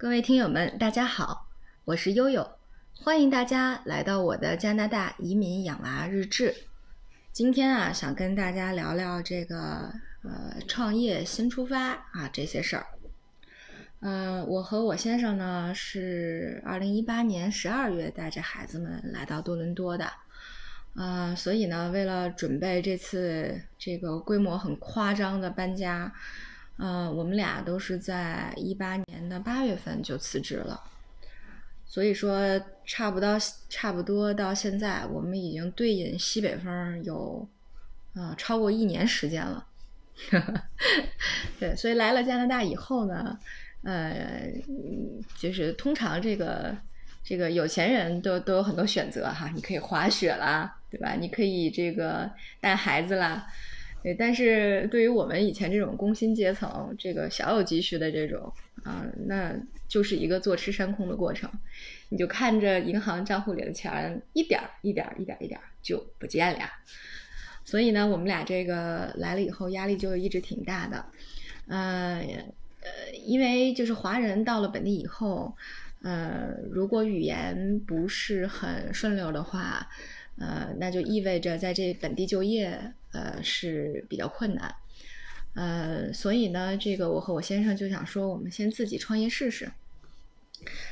各位听友们，大家好，我是悠悠，欢迎大家来到我的加拿大移民养娃日志。今天啊，想跟大家聊聊这个呃创业新出发啊这些事儿。嗯，我和我先生呢是二零一八年十二月带着孩子们来到多伦多的，呃，所以呢，为了准备这次这个规模很夸张的搬家。嗯，我们俩都是在一八年的八月份就辞职了，所以说差不多差不多到现在，我们已经对饮西北风有啊超过一年时间了。对，所以来了加拿大以后呢，呃，就是通常这个这个有钱人都都有很多选择哈，你可以滑雪啦，对吧？你可以这个带孩子啦。对，但是对于我们以前这种工薪阶层，这个小有积蓄的这种啊，那就是一个坐吃山空的过程。你就看着银行账户里的钱一点儿一点儿一点儿一点儿就不见了。所以呢，我们俩这个来了以后，压力就一直挺大的。呃呃，因为就是华人到了本地以后，呃，如果语言不是很顺溜的话。呃，那就意味着在这本地就业，呃是比较困难，呃，所以呢，这个我和我先生就想说，我们先自己创业试试。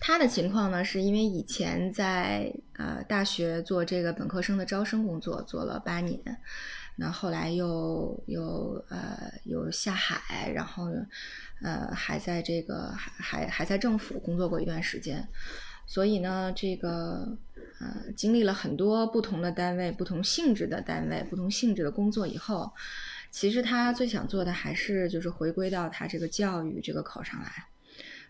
他的情况呢，是因为以前在呃大学做这个本科生的招生工作做了八年，那后来又又呃又下海，然后呃还在这个还还还在政府工作过一段时间。所以呢，这个呃，经历了很多不同的单位、不同性质的单位、不同性质的工作以后，其实他最想做的还是就是回归到他这个教育这个口上来。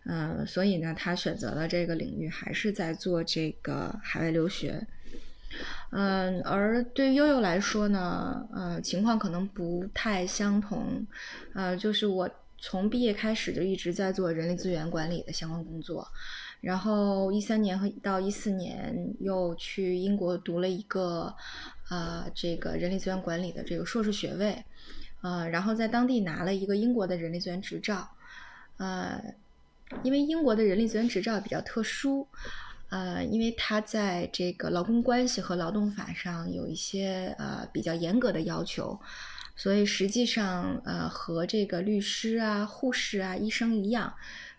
嗯，所以呢，他选择了这个领域，还是在做这个海外留学。嗯，而对于悠悠来说呢，呃，情况可能不太相同。呃，就是我从毕业开始就一直在做人力资源管理的相关工作。然后一三年和到一四年又去英国读了一个，呃，这个人力资源管理的这个硕士学位，呃，然后在当地拿了一个英国的人力资源执照，呃，因为英国的人力资源执照比较特殊，呃，因为它在这个劳工关系和劳动法上有一些呃比较严格的要求，所以实际上呃和这个律师啊、护士啊、医生一样。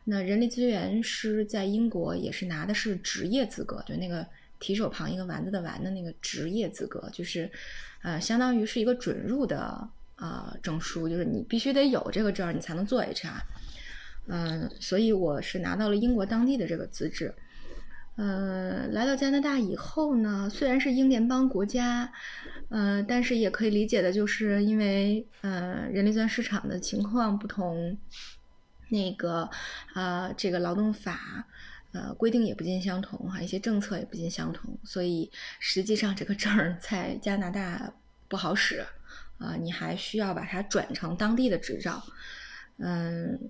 那人力资源师在英国也是拿的是职业资格，就那个提手旁一个丸子的丸的那个职业资格，就是，呃，相当于是一个准入的啊证书，就是你必须得有这个证，你才能做 HR。嗯，所以我是拿到了英国当地的这个资质。呃，来到加拿大以后呢，虽然是英联邦国家，呃，但是也可以理解的就是因为呃人力资源市场的情况不同。那个，呃，这个劳动法，呃，规定也不尽相同哈，一些政策也不尽相同，所以实际上这个证儿在加拿大不好使，啊，你还需要把它转成当地的执照，嗯，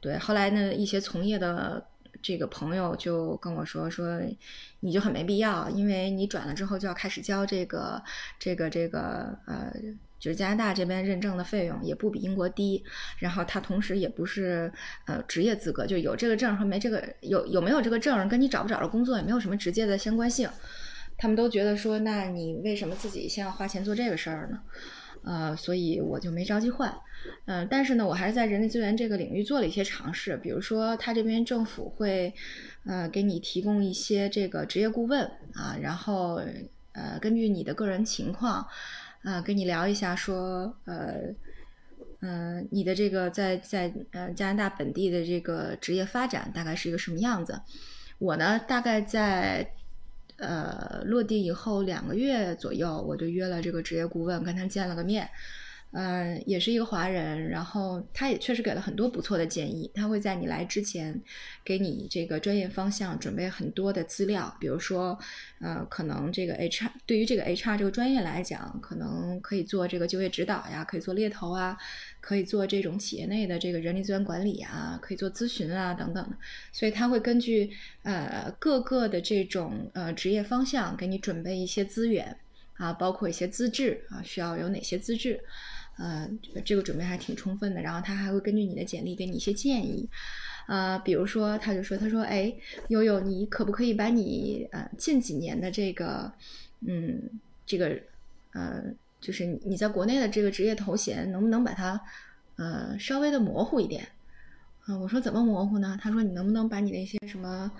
对，后来呢，一些从业的这个朋友就跟我说说，你就很没必要，因为你转了之后就要开始交这个这个这个呃。就是加拿大这边认证的费用也不比英国低，然后它同时也不是呃职业资格，就有这个证和没这个有有没有这个证跟你找不找着工作也没有什么直接的相关性。他们都觉得说，那你为什么自己先要花钱做这个事儿呢？呃，所以我就没着急换。嗯，但是呢，我还是在人力资源这个领域做了一些尝试，比如说他这边政府会呃给你提供一些这个职业顾问啊，然后呃根据你的个人情况。啊，跟你聊一下，说，呃，嗯，你的这个在在呃加拿大本地的这个职业发展大概是一个什么样子？我呢，大概在呃落地以后两个月左右，我就约了这个职业顾问，跟他见了个面。嗯，也是一个华人，然后他也确实给了很多不错的建议。他会在你来之前，给你这个专业方向准备很多的资料，比如说，呃，可能这个 HR 对于这个 HR 这个专业来讲，可能可以做这个就业指导呀，可以做猎头啊，可以做这种企业内的这个人力资源管理啊，可以做咨询啊等等。所以他会根据呃各个的这种呃职业方向给你准备一些资源啊，包括一些资质啊，需要有哪些资质。呃，这个准备还挺充分的，然后他还会根据你的简历给你一些建议，呃，比如说他就说，他说，哎，悠悠，你可不可以把你呃近几年的这个，嗯，这个呃，就是你在国内的这个职业头衔，能不能把它呃稍微的模糊一点？啊，我说怎么模糊呢？他说你能不能把你那些什么，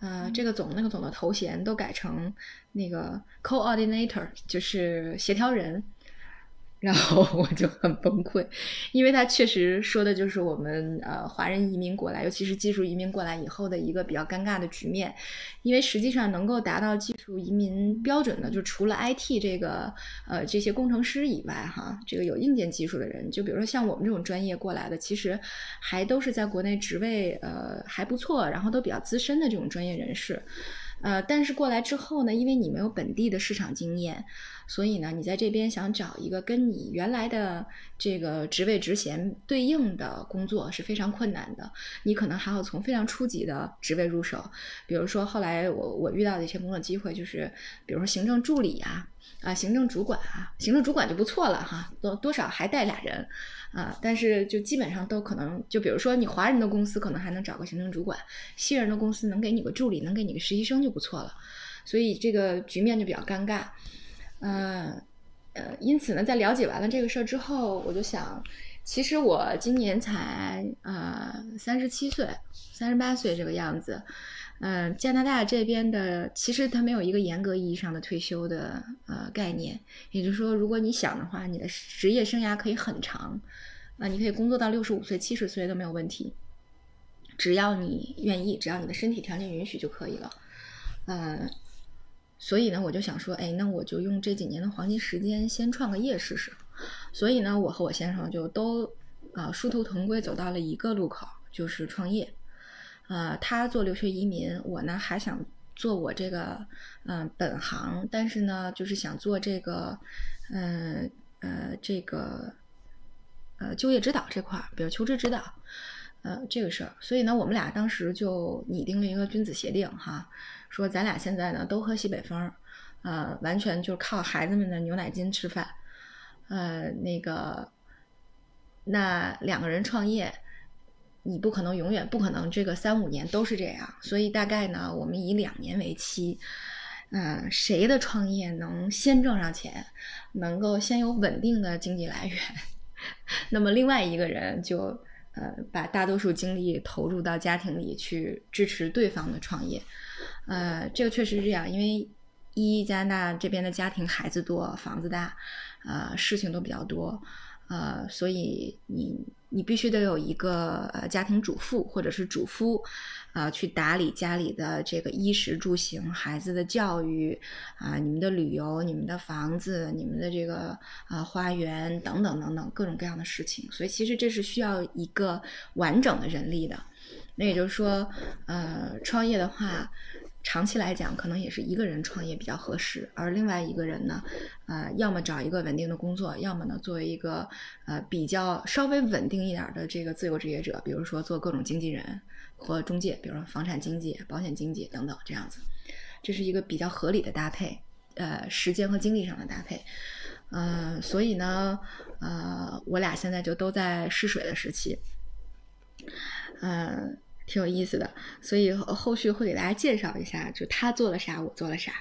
呃，这个总那个总的头衔都改成那个 coordinator，就是协调人。然后我就很崩溃，因为他确实说的就是我们呃华人移民过来，尤其是技术移民过来以后的一个比较尴尬的局面。因为实际上能够达到技术移民标准的，就除了 IT 这个呃这些工程师以外，哈，这个有硬件技术的人，就比如说像我们这种专业过来的，其实还都是在国内职位呃还不错，然后都比较资深的这种专业人士。呃，但是过来之后呢，因为你没有本地的市场经验。所以呢，你在这边想找一个跟你原来的这个职位职衔对应的工作是非常困难的。你可能还要从非常初级的职位入手，比如说后来我我遇到的一些工作机会，就是比如说行政助理啊，啊行政主管啊，行政主管就不错了哈，多多少还带俩人啊，但是就基本上都可能，就比如说你华人的公司可能还能找个行政主管，西人的公司能给你个助理，能给你个实习生就不错了，所以这个局面就比较尴尬。呃，呃，因此呢，在了解完了这个事儿之后，我就想，其实我今年才呃三十七岁、三十八岁这个样子。嗯，加拿大这边的其实它没有一个严格意义上的退休的呃概念，也就是说，如果你想的话，你的职业生涯可以很长，啊，你可以工作到六十五岁、七十岁都没有问题，只要你愿意，只要你的身体条件允许就可以了。嗯。所以呢，我就想说，哎，那我就用这几年的黄金时间先创个业试试。所以呢，我和我先生就都啊殊途同归，走到了一个路口，就是创业。呃，他做留学移民，我呢还想做我这个嗯本行，但是呢，就是想做这个嗯呃这个呃就业指导这块，比如求职指导呃这个事儿。所以呢，我们俩当时就拟定了一个君子协定哈。说咱俩现在呢都喝西北风，呃，完全就是靠孩子们的牛奶金吃饭，呃，那个，那两个人创业，你不可能永远不可能这个三五年都是这样，所以大概呢，我们以两年为期，嗯，谁的创业能先挣上钱，能够先有稳定的经济来源，那么另外一个人就呃把大多数精力投入到家庭里去支持对方的创业。呃，这个确实是这样，因为一加拿大这边的家庭孩子多，房子大，呃，事情都比较多，呃，所以你你必须得有一个呃家庭主妇或者是主夫，啊，去打理家里的这个衣食住行、孩子的教育啊，你们的旅游、你们的房子、你们的这个啊花园等等等等各种各样的事情，所以其实这是需要一个完整的人力的。那也就是说，呃，创业的话。长期来讲，可能也是一个人创业比较合适，而另外一个人呢，呃，要么找一个稳定的工作，要么呢，作为一个呃比较稍微稳定一点的这个自由职业者，比如说做各种经纪人和中介，比如说房产经纪、保险经纪等等这样子，这是一个比较合理的搭配，呃，时间和精力上的搭配，呃，所以呢，呃，我俩现在就都在试水的时期，嗯。挺有意思的，所以后续会给大家介绍一下，就他做了啥，我做了啥。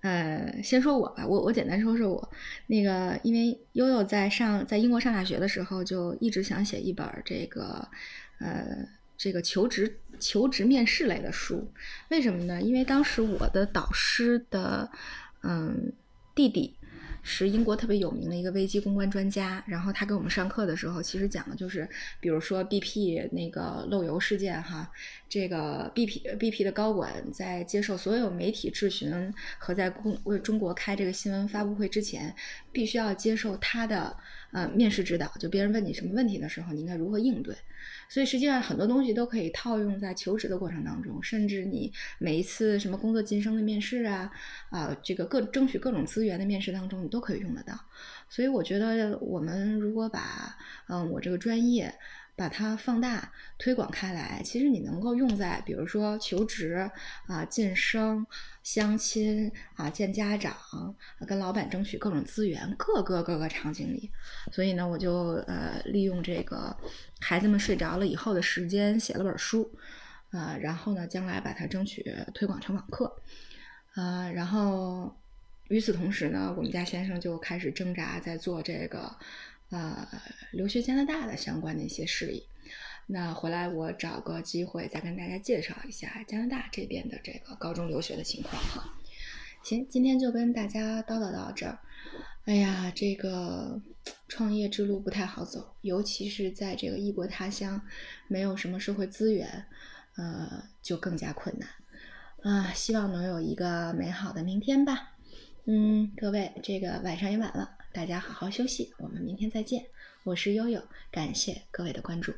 呃，先说我吧，我我简单说说我。那个，因为悠悠在上在英国上大学的时候，就一直想写一本这个，呃，这个求职求职面试类的书。为什么呢？因为当时我的导师的，嗯，弟弟。是英国特别有名的一个危机公关专家，然后他给我们上课的时候，其实讲的就是，比如说 BP 那个漏油事件哈，这个 BP BP 的高管在接受所有媒体质询和在公为中国开这个新闻发布会之前，必须要接受他的呃面试指导，就别人问你什么问题的时候，你应该如何应对。所以实际上很多东西都可以套用在求职的过程当中，甚至你每一次什么工作晋升的面试啊，啊，这个各争取各种资源的面试当中，你都可以用得到。所以我觉得我们如果把嗯我这个专业把它放大推广开来，其实你能够用在比如说求职啊、晋升、相亲啊、见家长、跟老板争取各种资源，各个各个场景里。所以呢，我就呃利用这个孩子们睡着了以后的时间写了本书，啊，然后呢，将来把它争取推广成网课，啊，然后与此同时呢，我们家先生就开始挣扎在做这个。呃，留学加拿大的相关的一些事宜，那回来我找个机会再跟大家介绍一下加拿大这边的这个高中留学的情况哈。行，今天就跟大家叨叨到这儿。哎呀，这个创业之路不太好走，尤其是在这个异国他乡，没有什么社会资源，呃，就更加困难啊。希望能有一个美好的明天吧。嗯，各位，这个晚上也晚了。大家好好休息，我们明天再见。我是悠悠，感谢各位的关注。